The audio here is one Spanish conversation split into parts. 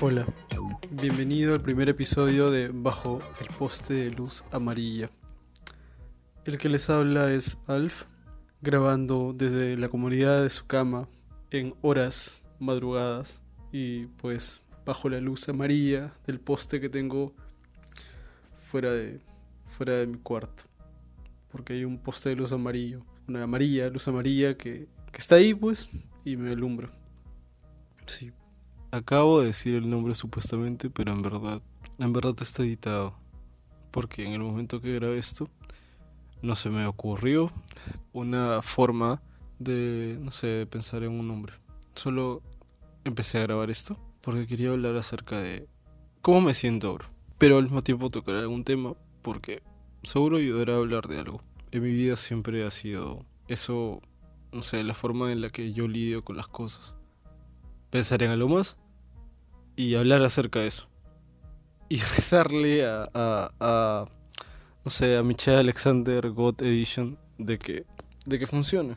Hola, bienvenido al primer episodio de Bajo el poste de luz amarilla. El que les habla es Alf, grabando desde la comunidad de su cama en horas madrugadas y pues bajo la luz amarilla del poste que tengo fuera de, fuera de mi cuarto. Porque hay un poste de luz amarillo, una amarilla, luz amarilla que, está ahí pues y me alumbra. Sí, Acabo de decir el nombre supuestamente, pero en verdad, en verdad está editado. Porque en el momento que grabé esto, no se me ocurrió una forma de, no sé, de pensar en un nombre. Solo empecé a grabar esto porque quería hablar acerca de cómo me siento ahora. Pero al mismo tiempo tocar algún tema porque seguro ayudará a hablar de algo. En mi vida siempre ha sido eso, no sé, la forma en la que yo lidio con las cosas. Pensar en algo más y hablar acerca de eso. Y rezarle a, a, no sé, a Michelle Alexander God Edition de que, de que funcione.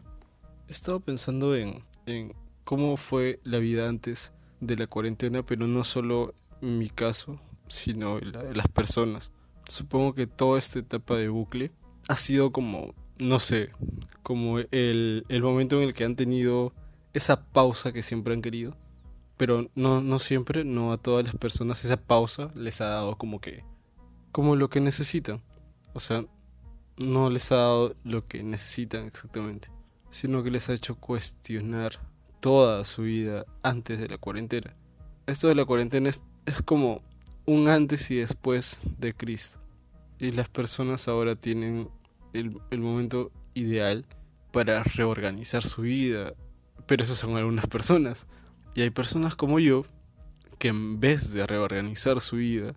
He estado pensando en, en cómo fue la vida antes de la cuarentena, pero no solo mi caso, sino la de las personas. Supongo que toda esta etapa de bucle ha sido como, no sé, como el, el momento en el que han tenido esa pausa que siempre han querido pero no, no siempre, no a todas las personas esa pausa les ha dado como que, como lo que necesitan. O sea, no les ha dado lo que necesitan exactamente, sino que les ha hecho cuestionar toda su vida antes de la cuarentena. Esto de la cuarentena es, es como un antes y después de Cristo. Y las personas ahora tienen el, momento ideal para reorganizar su vida. Pero eso son algunas personas. Y hay personas como yo que en vez de reorganizar su vida,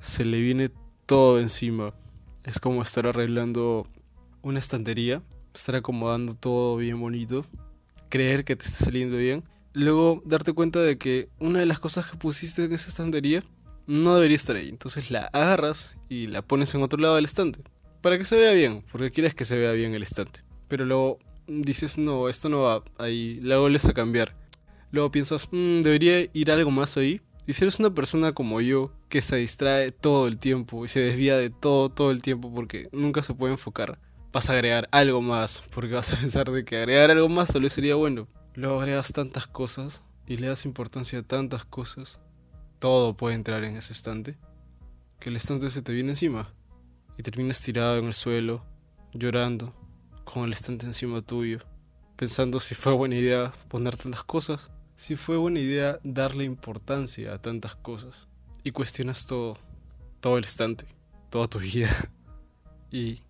se le viene todo encima. Es como estar arreglando una estantería, estar acomodando todo bien bonito, creer que te está saliendo bien, luego darte cuenta de que una de las cosas que pusiste en esa estantería no debería estar ahí. Entonces la agarras y la pones en otro lado del estante. Para que se vea bien, porque quieres que se vea bien el estante. Pero luego dices, no, esto no va ahí, la vuelves a cambiar Luego piensas, mmm, debería ir algo más ahí. Y si eres una persona como yo, que se distrae todo el tiempo y se desvía de todo, todo el tiempo porque nunca se puede enfocar, vas a agregar algo más, porque vas a pensar de que agregar algo más tal vez sería bueno. Luego agregas tantas cosas y le das importancia a tantas cosas, todo puede entrar en ese estante, que el estante se te viene encima y terminas tirado en el suelo, llorando, con el estante encima tuyo, pensando si fue buena idea poner tantas cosas si fue buena idea darle importancia a tantas cosas y cuestionas todo, todo el instante, toda tu vida y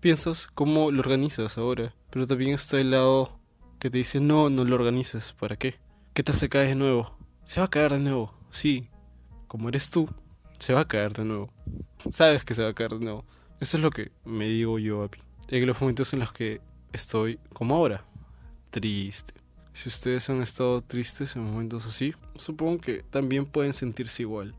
piensas cómo lo organizas ahora, pero también está el lado que te dice no, no lo organizas, ¿para qué? ¿Qué te hace caer de nuevo? Se va a caer de nuevo, sí, como eres tú, se va a caer de nuevo, sabes que se va a caer de nuevo. Eso es lo que me digo yo a mí. En los momentos en los que estoy como ahora, triste, si ustedes han estado tristes en momentos así, supongo que también pueden sentirse igual.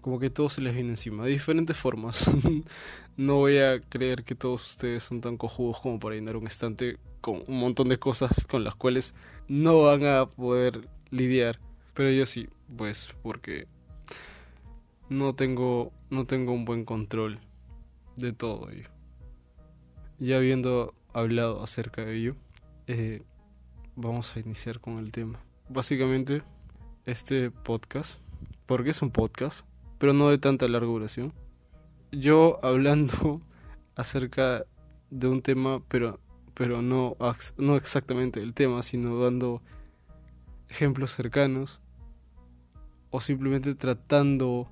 Como que todo se les viene encima, de diferentes formas. no voy a creer que todos ustedes son tan cojudos como para llenar un estante con un montón de cosas con las cuales no van a poder lidiar. Pero yo sí, pues porque no tengo, no tengo un buen control de todo ello. Ya habiendo hablado acerca de ello, eh, vamos a iniciar con el tema. Básicamente, este podcast, porque es un podcast, pero no de tanta larga duración, yo hablando acerca de un tema, pero, pero no, no exactamente del tema, sino dando ejemplos cercanos, o simplemente tratando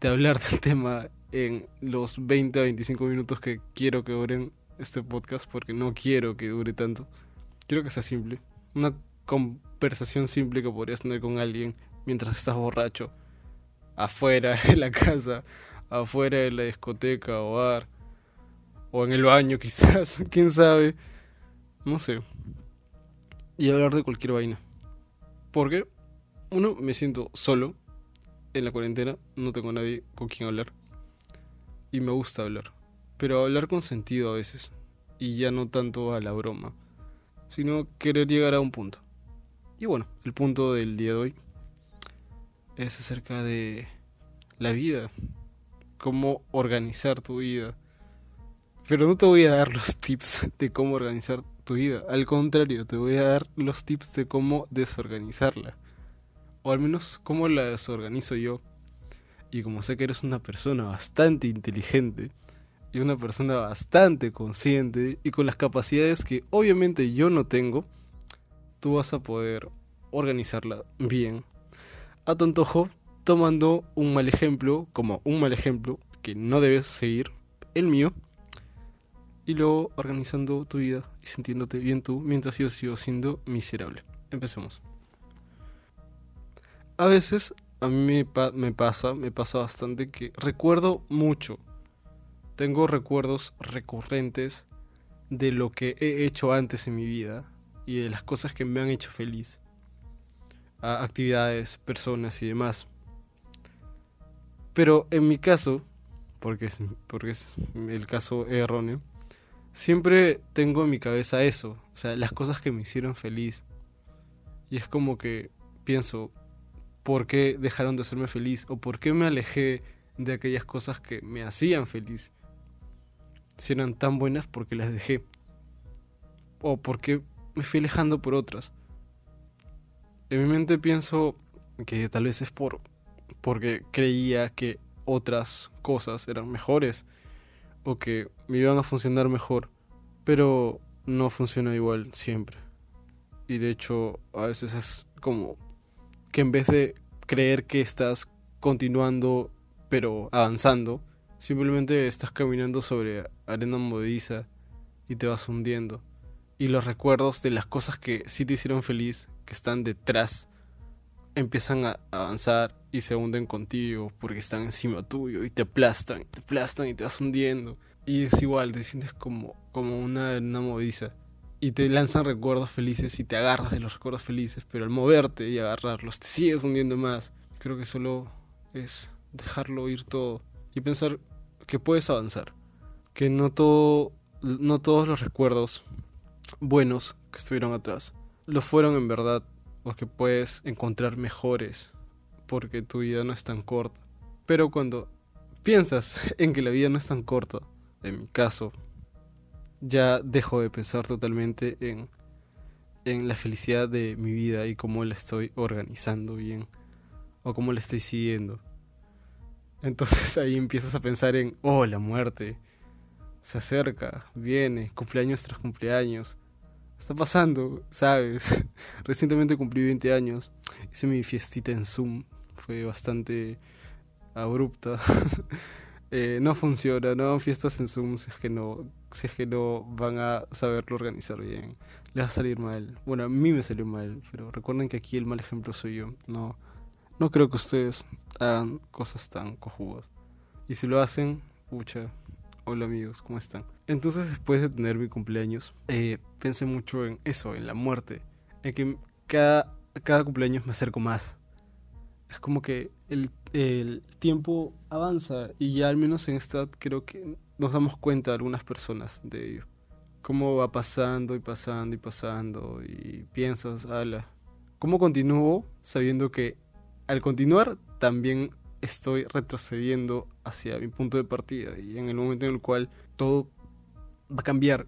de hablar del tema en los 20 a 25 minutos que quiero que duren este podcast, porque no quiero que dure tanto. Quiero que sea simple una conversación simple que podrías tener con alguien mientras estás borracho, afuera de la casa, afuera de la discoteca o bar, o en el baño quizás, quién sabe, no sé. Y hablar de cualquier vaina. Porque, uno, me siento solo en la cuarentena, no tengo nadie con quien hablar. Y me gusta hablar. Pero hablar con sentido a veces. y ya no tanto a la broma, sino querer llegar a un punto. Y bueno, el punto del día de hoy es acerca de la vida, cómo organizar tu vida. Pero no te voy a dar los tips de cómo organizar tu vida, al contrario, te voy a dar los tips de cómo desorganizarla. O al menos cómo la desorganizo yo. Y como sé que eres una persona bastante inteligente y una persona bastante consciente y con las capacidades que obviamente yo no tengo, tú vas a poder organizarla bien. A tu antojo, tomando un mal ejemplo, como un mal ejemplo que no debes seguir, el mío, y luego organizando tu vida y sintiéndote bien tú mientras yo sigo siendo miserable. Empecemos. A veces a mí me, pasa, me pasa bastante que recuerdo mucho. Tengo recuerdos recurrentes de lo que he hecho antes en mi vida y de las cosas que me han hecho feliz. Actividades, personas y demás. Pero en mi caso, porque es, porque es el caso erróneo, siempre tengo en mi cabeza eso, o sea, las cosas que me hicieron feliz. Y es como que pienso, por qué dejaron de hacerme feliz o por qué me alejé de aquellas cosas que me hacían feliz. Si eran tan buenas, porque las dejé? O por qué me fui alejando por otras. En mi mente pienso que tal vez es por porque creía que otras cosas eran mejores o que me iban a funcionar mejor, pero no funciona igual siempre. Y de hecho, a veces es como que en vez de creer que estás continuando pero avanzando, simplemente estás caminando sobre arena movediza y te vas hundiendo. Y los recuerdos de las cosas que sí te hicieron feliz, que están detrás, empiezan a avanzar y se hunden contigo porque están encima tuyo y te aplastan, te aplastan y te vas hundiendo. Y es igual, te sientes como, como una arena movediza y te lanzan recuerdos felices y te agarras de los recuerdos felices, pero al moverte y agarrarlos te sigues hundiendo más. Creo que solo es dejarlo ir todo y pensar que puedes avanzar, que no todo no todos los recuerdos buenos que estuvieron atrás lo fueron en verdad o que puedes encontrar mejores porque tu vida no es tan corta. Pero cuando piensas en que la vida no es tan corta, en mi caso, ya dejo de pensar totalmente en, en la felicidad de mi vida y cómo la estoy organizando bien o cómo la estoy siguiendo. Entonces ahí empiezas a pensar en, oh, la muerte se acerca, viene, cumpleaños tras cumpleaños. Está pasando, ¿sabes? Recientemente cumplí 20 años, hice mi fiestita en Zoom, fue bastante abrupta. Eh, no funciona, no fiestas en Zoom si es que no si es que no van a saberlo organizar bien. Les va a salir mal. Bueno, a mí me salió mal, pero recuerden que aquí el mal ejemplo soy yo. No, no creo que ustedes hagan cosas tan cojudas. Y si lo hacen, pucha, hola amigos, ¿cómo están? Entonces después de tener mi cumpleaños, eh, pensé mucho en eso, en la muerte. En que cada, cada cumpleaños me acerco más. Es como que el, el tiempo avanza y ya al menos en esta creo que nos damos cuenta algunas personas de ello. Cómo va pasando y pasando y pasando y piensas, ala, ¿cómo continúo sabiendo que al continuar también estoy retrocediendo hacia mi punto de partida y en el momento en el cual todo va a cambiar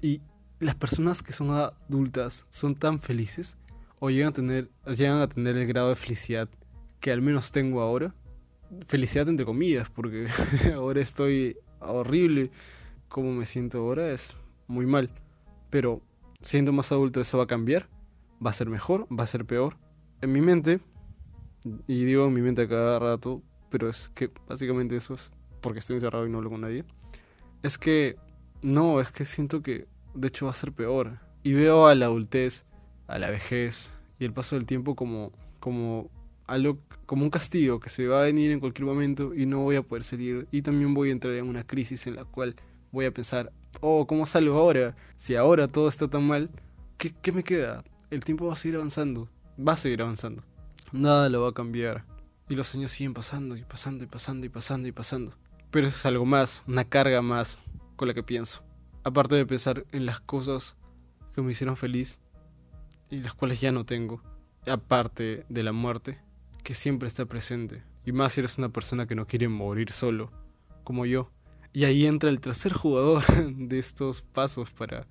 y las personas que son adultas son tan felices o llegan a tener llegan a tener el grado de felicidad que al menos tengo ahora felicidad entre comillas porque ahora estoy horrible como me siento ahora, es muy mal. Pero siendo más adulto eso va a cambiar, va a ser mejor, va a ser peor. En mi mente, y digo en mi mente cada rato, pero es que básicamente eso es porque estoy encerrado y no hablo con nadie, es que no, es que siento que de hecho va a ser peor. Y veo a la adultez, a la vejez y el paso del tiempo como, como algo como un castigo que se va a venir en cualquier momento y no voy a poder salir y también voy a entrar en una crisis en la cual voy a pensar, oh, ¿cómo salgo ahora? Si ahora todo está tan mal, ¿qué, qué me queda? El tiempo va a seguir avanzando, va a seguir avanzando. Nada lo va a cambiar. Y los años siguen pasando y pasando y pasando y pasando y pasando. Pero eso es algo más, una carga más con la que pienso. Aparte de pensar en las cosas que me hicieron feliz y las cuales ya no tengo. Aparte de la muerte, que siempre está presente. Y más si eres una persona que no quiere morir solo, como yo. Y ahí entra el tercer jugador de estos pasos para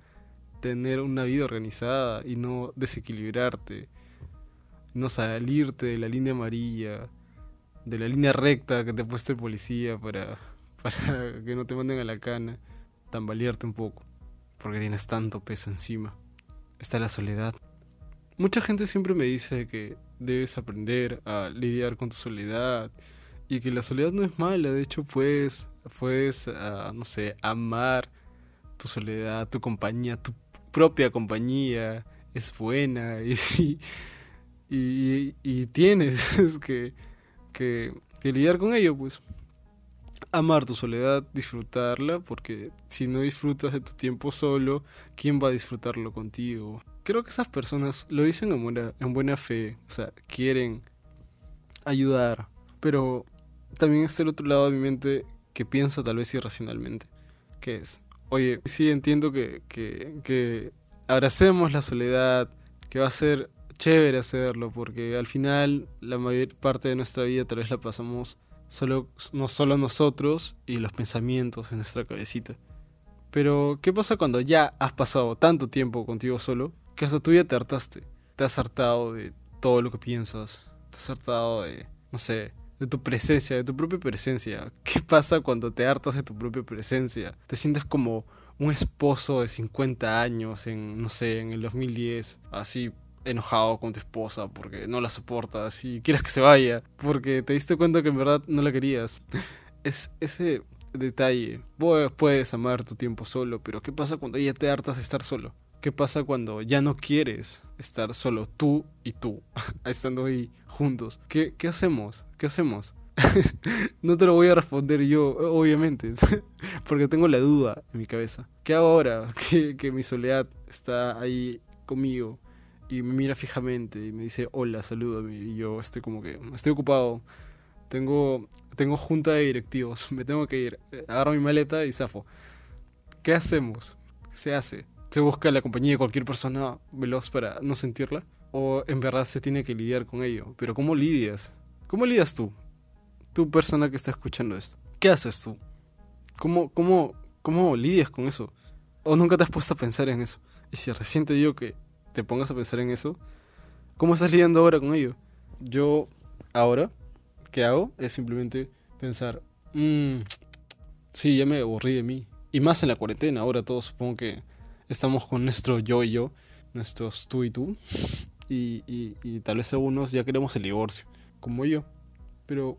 tener una vida organizada y no desequilibrarte, no salirte de la línea amarilla, de la línea recta que te ha el policía para, para que no te manden a la cana, tambalearte un poco, porque tienes tanto peso encima. Está la soledad. Mucha gente siempre me dice que debes aprender a lidiar con tu soledad y que la soledad no es mala, de hecho puedes, puedes uh, no sé, amar tu soledad, tu compañía, tu propia compañía es buena y, y, y tienes que, que lidiar con ello, pues amar tu soledad, disfrutarla, porque si no disfrutas de tu tiempo solo, ¿quién va a disfrutarlo contigo? Creo que esas personas lo dicen en buena, en buena fe, o sea, quieren ayudar, pero también está el otro lado de mi mente que piensa tal vez irracionalmente, que es, oye, sí entiendo que, que, que abracemos la soledad, que va a ser chévere hacerlo, porque al final la mayor parte de nuestra vida tal vez la pasamos solo, no solo nosotros y los pensamientos en nuestra cabecita. Pero, ¿qué pasa cuando ya has pasado tanto tiempo contigo solo que hasta tú ya te hartaste? Te has hartado de todo lo que piensas, te has hartado de, no sé, de tu presencia, de tu propia presencia. ¿Qué pasa cuando te hartas de tu propia presencia? Te sientes como un esposo de 50 años en, no sé, en el 2010, así enojado con tu esposa porque no la soportas y quieres que se vaya porque te diste cuenta que en verdad no la querías. Es ese detalle. Puedes amar tu tiempo solo, pero ¿qué pasa cuando ya te hartas de estar solo? ¿Qué pasa cuando ya no quieres estar solo tú y tú, estando ahí juntos? ¿Qué, qué hacemos? ¿Qué hacemos? no te lo voy a responder yo, obviamente, porque tengo la duda en mi cabeza. ¿Qué hago ahora que, que mi soledad está ahí conmigo? y me mira fijamente y me dice, hola, salúdame. Y yo estoy como que, estoy ocupado, tengo, tengo junta de directivos, me tengo que ir. Agarro mi maleta y zafo. ¿Qué hacemos? ¿Se hace? ¿Se busca la compañía de cualquier persona veloz para no sentirla? ¿O en verdad se tiene que lidiar con ello? Pero ¿cómo lidias? ¿Cómo lidias tú? Tú persona que está escuchando esto. ¿Qué haces tú? ¿Cómo, cómo, cómo lidias con eso? ¿O nunca te has puesto a pensar en eso? Y si recién te digo que te pongas a pensar en eso, ¿cómo estás lidiando ahora con ello? Yo ahora, ¿qué hago? Es simplemente pensar, mmm, sí, ya me aburrí de mí. Y más en la cuarentena, ahora todos supongo que estamos con nuestro yo y yo, nuestros tú y tú. Y, y, tal vez algunos ya queremos el divorcio, como yo. Pero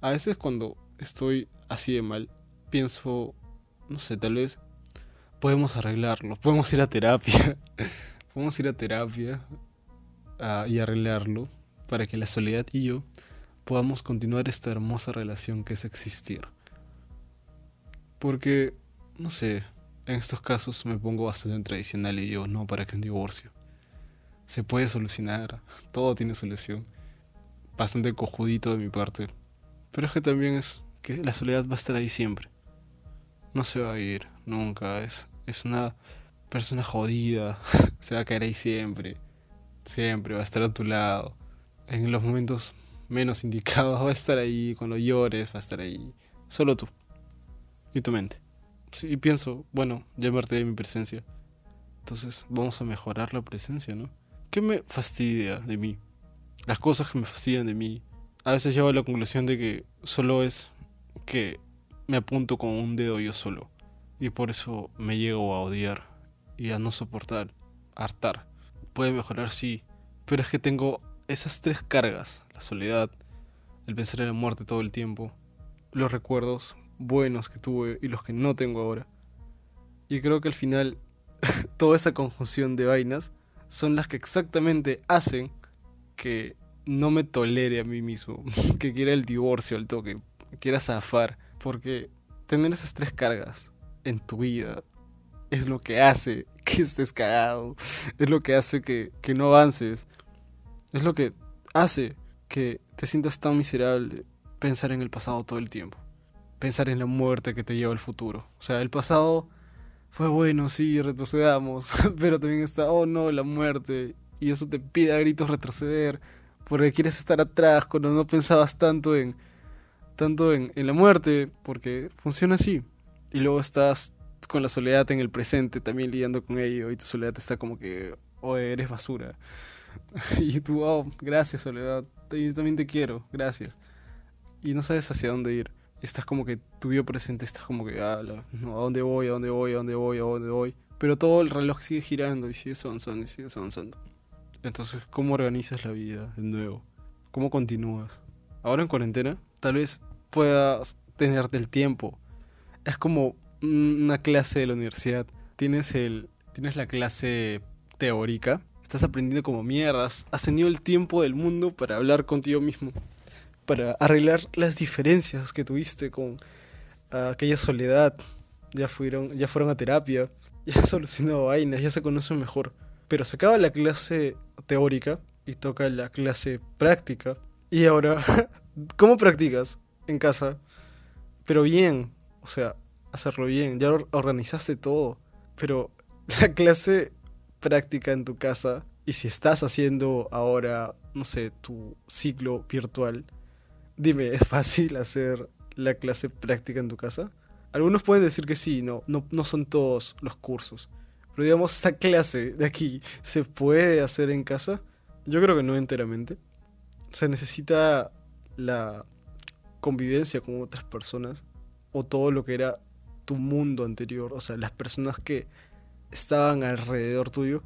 a veces cuando estoy así de mal, pienso, no sé, tal vez podemos arreglarlo, podemos ir a terapia. A ir a terapia y arreglarlo para que la soledad y yo podamos continuar esta hermosa relación que es existir. Porque, no sé, en estos casos me pongo bastante tradicional y digo, no, para que un divorcio. Se puede solucionar, todo tiene solución. Bastante cojudito de mi parte. Pero es que también es que la soledad va a estar ahí siempre. No se va a ir, nunca. Es, es una persona jodida, se va a caer ahí siempre, siempre va a estar a tu lado. En los momentos menos indicados va a estar ahí, cuando llores va a estar ahí, solo tú y tu mente. Sí, y pienso, bueno, ya me de mi presencia. Entonces vamos a mejorar la presencia, ¿no? ¿Qué me fastidia de mí? Las cosas que me fastidian de mí. A veces llego a la conclusión de que solo es que me apunto con un dedo yo solo. Y por eso me llego a odiar y a no soportar, hartar. Puede mejorar, sí, pero es que tengo esas tres cargas, la soledad, el pensar en la muerte todo el tiempo, los recuerdos buenos que tuve y los que no tengo ahora. Y creo que al final toda esa conjunción de vainas son las que exactamente hacen que no me tolere a mí mismo, que quiera el divorcio al toque, quiera zafar, porque tener esas tres cargas en tu vida es lo que hace que estés cagado, es lo que hace que, que no avances, es lo que hace que te sientas tan miserable pensar en el pasado todo el tiempo, pensar en la muerte que te lleva al futuro. O sea, el pasado fue bueno, sí, retrocedamos, pero también está, oh no, la muerte, y eso te pide a gritos retroceder, porque quieres estar atrás cuando no pensabas tanto en, tanto en, en la muerte, porque funciona así, y luego estás con la soledad en el presente, también lidiando con ello, y tu soledad está como que, oh, eres basura. y tú, oh, gracias soledad, yo también te quiero, gracias. Y no sabes hacia dónde ir. Estás como que tu vida presente, estás como que, ah, no, ¿a dónde voy? ¿A dónde voy? ¿A dónde voy? ¿A dónde voy? Pero todo el reloj sigue girando y sigue avanzando y sigue avanzando. Entonces, ¿cómo organizas la vida de nuevo? ¿Cómo continúas? Ahora en cuarentena, tal vez puedas tenerte el tiempo. Es como una clase de la universidad. Tienes, el, tienes la clase teórica. Estás aprendiendo como mierdas. Has tenido el tiempo del mundo para hablar contigo mismo. Para arreglar las diferencias que tuviste con aquella soledad. Ya fueron, ya fueron a terapia. Ya han solucionado vainas. Ya se conocen mejor. Pero se acaba la clase teórica y toca la clase práctica. Y ahora, ¿cómo practicas en casa? Pero bien, o sea, hacerlo bien, ya organizaste todo, pero la clase práctica en tu casa y si estás haciendo ahora, no sé, tu ciclo virtual, dime, ¿es fácil hacer la clase práctica en tu casa? Algunos pueden decir que sí, no, no, no son todos los cursos. Pero digamos, esta clase de aquí, ¿se puede hacer en casa? Yo creo que no enteramente. Se necesita la convivencia con otras personas o todo lo que era tu mundo anterior, o sea, las personas que estaban alrededor tuyo,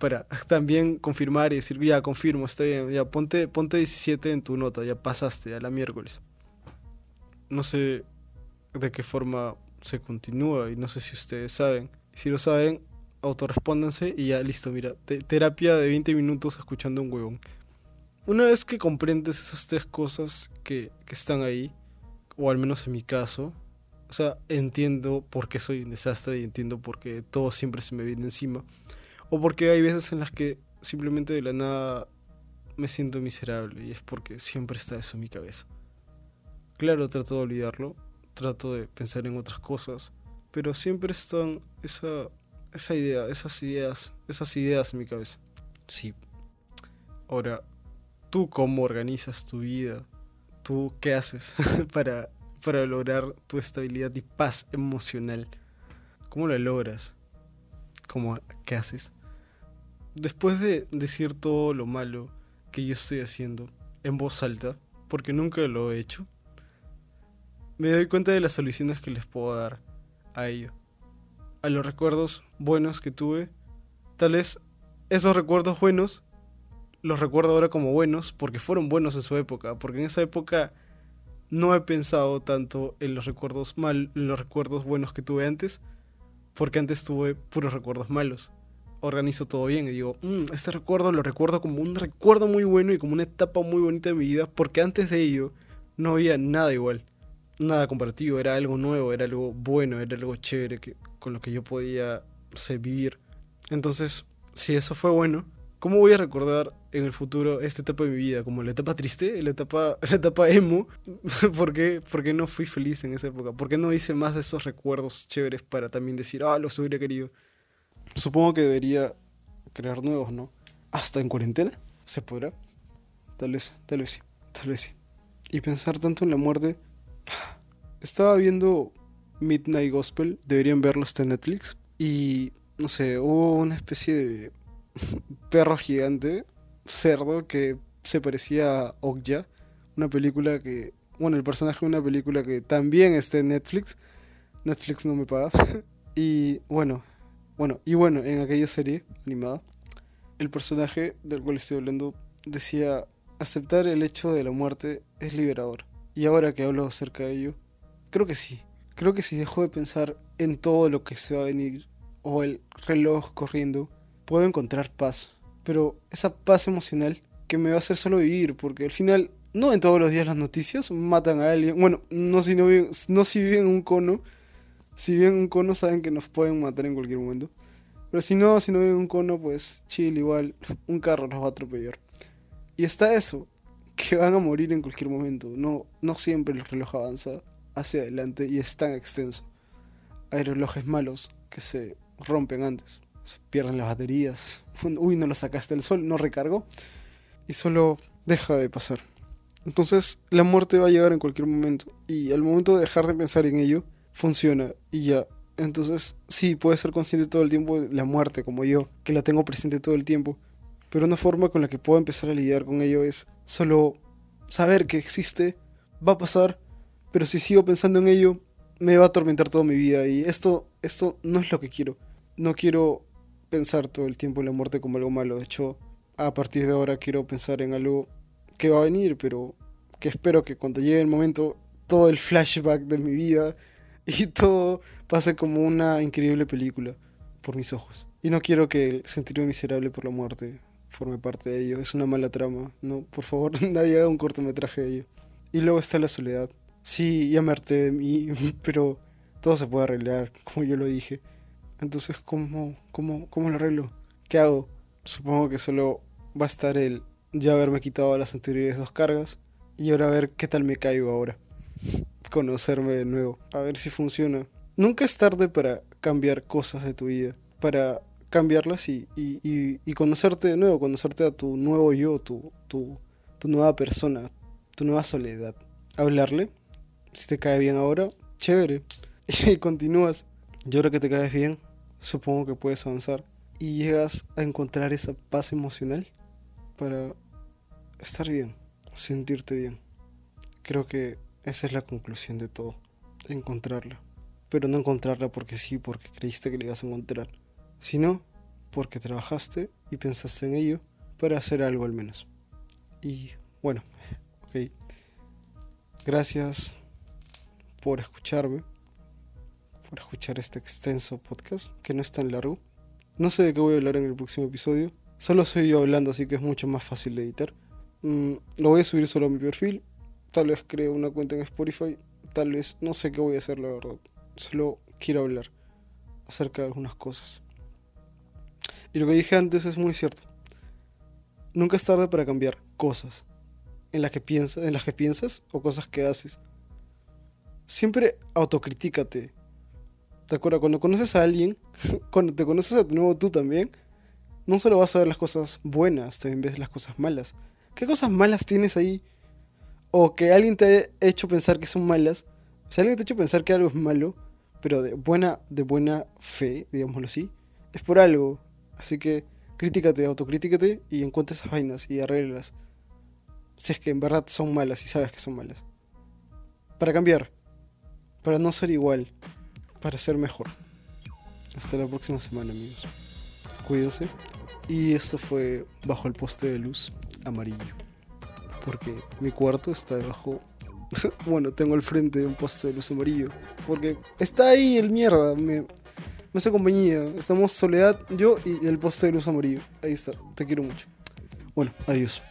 para también confirmar y decir, ya, confirmo, está bien, ya, ponte, ponte 17 en tu nota, ya pasaste a la miércoles. No sé de qué forma se continúa y no sé si ustedes saben. Si lo saben, autorrespóndanse y ya listo, mira, terapia de 20 minutos escuchando un huevón. Una vez que comprendes esas tres cosas que, que están ahí, o al menos en mi caso, o sea, entiendo por qué soy un desastre y entiendo por qué todo siempre se me viene encima. O porque hay veces en las que simplemente de la nada me siento miserable y es porque siempre está eso en mi cabeza. Claro, trato de olvidarlo, trato de pensar en otras cosas, pero siempre están esa, esa idea, esas ideas, esas ideas en mi cabeza. Sí. Ahora, ¿tú cómo organizas tu vida? ¿Tú qué haces para para lograr tu estabilidad y paz emocional? ¿Cómo lo logras? ¿Cómo, ¿Qué haces? Después de decir todo lo malo que yo estoy haciendo en voz alta, porque nunca lo he hecho, me doy cuenta de las soluciones que les puedo dar a ello. A los recuerdos buenos que tuve, tal vez esos recuerdos buenos los recuerdo ahora como buenos porque fueron buenos en su época, porque en esa época no he pensado tanto en los recuerdos mal, los recuerdos buenos que tuve antes, porque antes tuve puros recuerdos malos. Organizo todo bien y digo, mm, este recuerdo lo recuerdo como un recuerdo muy bueno y como una etapa muy bonita de mi vida, porque antes de ello no había nada igual, nada comparativo, era algo nuevo, era algo bueno, era algo chévere que, con lo que yo podía vivir. Entonces, si eso fue bueno, ¿Cómo voy a recordar en el futuro esta etapa de mi vida? Como la etapa triste, la etapa, la etapa emo. ¿Por qué? Porque no fui feliz en esa época. ¿Por qué no hice más de esos recuerdos chéveres para también decir, ah, los hubiera querido? Supongo que debería crear nuevos, ¿no? Hasta en cuarentena. ¿Se podrá? Tal vez, tal vez sí, tal vez sí. Y pensar tanto en la muerte. Estaba viendo Midnight Gospel, deberían verlo hasta Netflix. Y no sé, hubo una especie de perro gigante, cerdo, que se parecía a Okja, una película que, bueno, el personaje de una película que también está en Netflix, Netflix no me paga, y bueno, bueno, y bueno, en aquella serie animada, el personaje del cual estoy hablando decía, aceptar el hecho de la muerte es liberador. Y ahora que hablo acerca de ello, creo que sí. Creo que si dejo de pensar en todo lo que se va a venir, o el reloj corriendo, puedo encontrar paz. Pero esa paz emocional que me va a hacer solo vivir, porque al final, no en todos los días las noticias matan a alguien. Bueno, no si, no no si viven en un cono. Si viven en un cono saben que nos pueden matar en cualquier momento. Pero si no, si no viven en un cono, pues chill, igual, un carro los va a atropellar. Y está eso, que van a morir en cualquier momento. No, no siempre el reloj avanza hacia adelante y es tan extenso. Hay relojes malos, que se rompen antes. Se pierden las baterías. Uy, no lo sacaste del sol, no recargó. Y solo deja de pasar. Entonces la muerte va a llegar en cualquier momento. Y al momento de dejar de pensar en ello, funciona y ya. Entonces sí, puedes ser consciente todo el tiempo de la muerte como yo, que la tengo presente todo el tiempo. Pero una forma con la que puedo empezar a lidiar con ello es solo saber que existe, va a pasar, pero si sigo pensando en ello, me va a atormentar toda mi vida. Y esto, esto no es lo que quiero. No quiero pensar todo el tiempo en la muerte como algo malo. De hecho, a partir de ahora quiero pensar en algo que va a venir, pero que espero que cuando llegue el momento, todo el flashback de mi vida y todo pase como una increíble película por mis ojos. Y no quiero que el sentirme miserable por la muerte forme parte de ello. Es una mala trama. No, por favor, nadie haga un cortometraje de ello. Y luego está la soledad. Sí, ya me harté de mí, pero todo se puede arreglar, como yo lo dije. Entonces, ¿cómo, cómo, cómo lo arreglo? ¿Qué hago? Supongo que solo va a estar el ya haberme quitado las anteriores dos cargas y ahora a ver qué tal me caigo ahora. Conocerme de nuevo, a ver si funciona. Nunca es tarde para cambiar cosas de tu vida, para cambiarlas y, y, conocerte de nuevo, conocerte a tu nuevo yo, tu, tu, tu nueva persona, tu nueva soledad. Hablarle, si te cae bien ahora, chévere. Y continúas. Y ahora que te caes bien, supongo que puedes avanzar y llegas a encontrar esa paz emocional para estar bien, sentirte bien. Creo que esa es la conclusión de todo, encontrarla. Pero no encontrarla porque sí, porque creíste que la ibas a encontrar, sino porque trabajaste y pensaste en ello para hacer algo al menos. Y bueno, ok. Gracias por escucharme, por escuchar este extenso podcast, que no es tan largo. No sé de qué voy a hablar en el próximo episodio, Solo soy yo hablando, así que es mucho más fácil de editar. Mm, lo voy a subir solo a mi perfil. Tal vez creo una cuenta en Spotify. Tal vez no sé qué voy a hacer, la verdad. Solo quiero hablar acerca de algunas cosas. Y lo que dije antes es muy cierto. Nunca es tarde para cambiar cosas en las que piensas, en las que piensas o cosas que haces. Siempre autocríticate. Recuerda, cuando conoces a alguien, cuando te conoces a tu nuevo tú también, no solo vas a ver las cosas buenas, también ves las cosas malas. ¿Qué cosas malas tienes ahí? O que alguien te ha hecho pensar que son malas. O alguien te ha hecho pensar que algo es malo, pero de buena, de buena fe, digámoslo así, es por algo. Así que críticate, autocríticate y encuentra esas vainas y arreglas. Si es que en verdad son malas y sabes que son malas. Para cambiar. Para no ser igual. Para ser mejor. Hasta la próxima semana, amigos. Cuídense. Y esto fue bajo el poste de luz amarillo. Porque mi cuarto está debajo. bueno, tengo al frente un poste de luz amarillo. Porque está ahí el mierda. Me, me hace compañía. Estamos Soledad, yo y el poste de luz amarillo. Ahí está. Te quiero mucho. Bueno, adiós.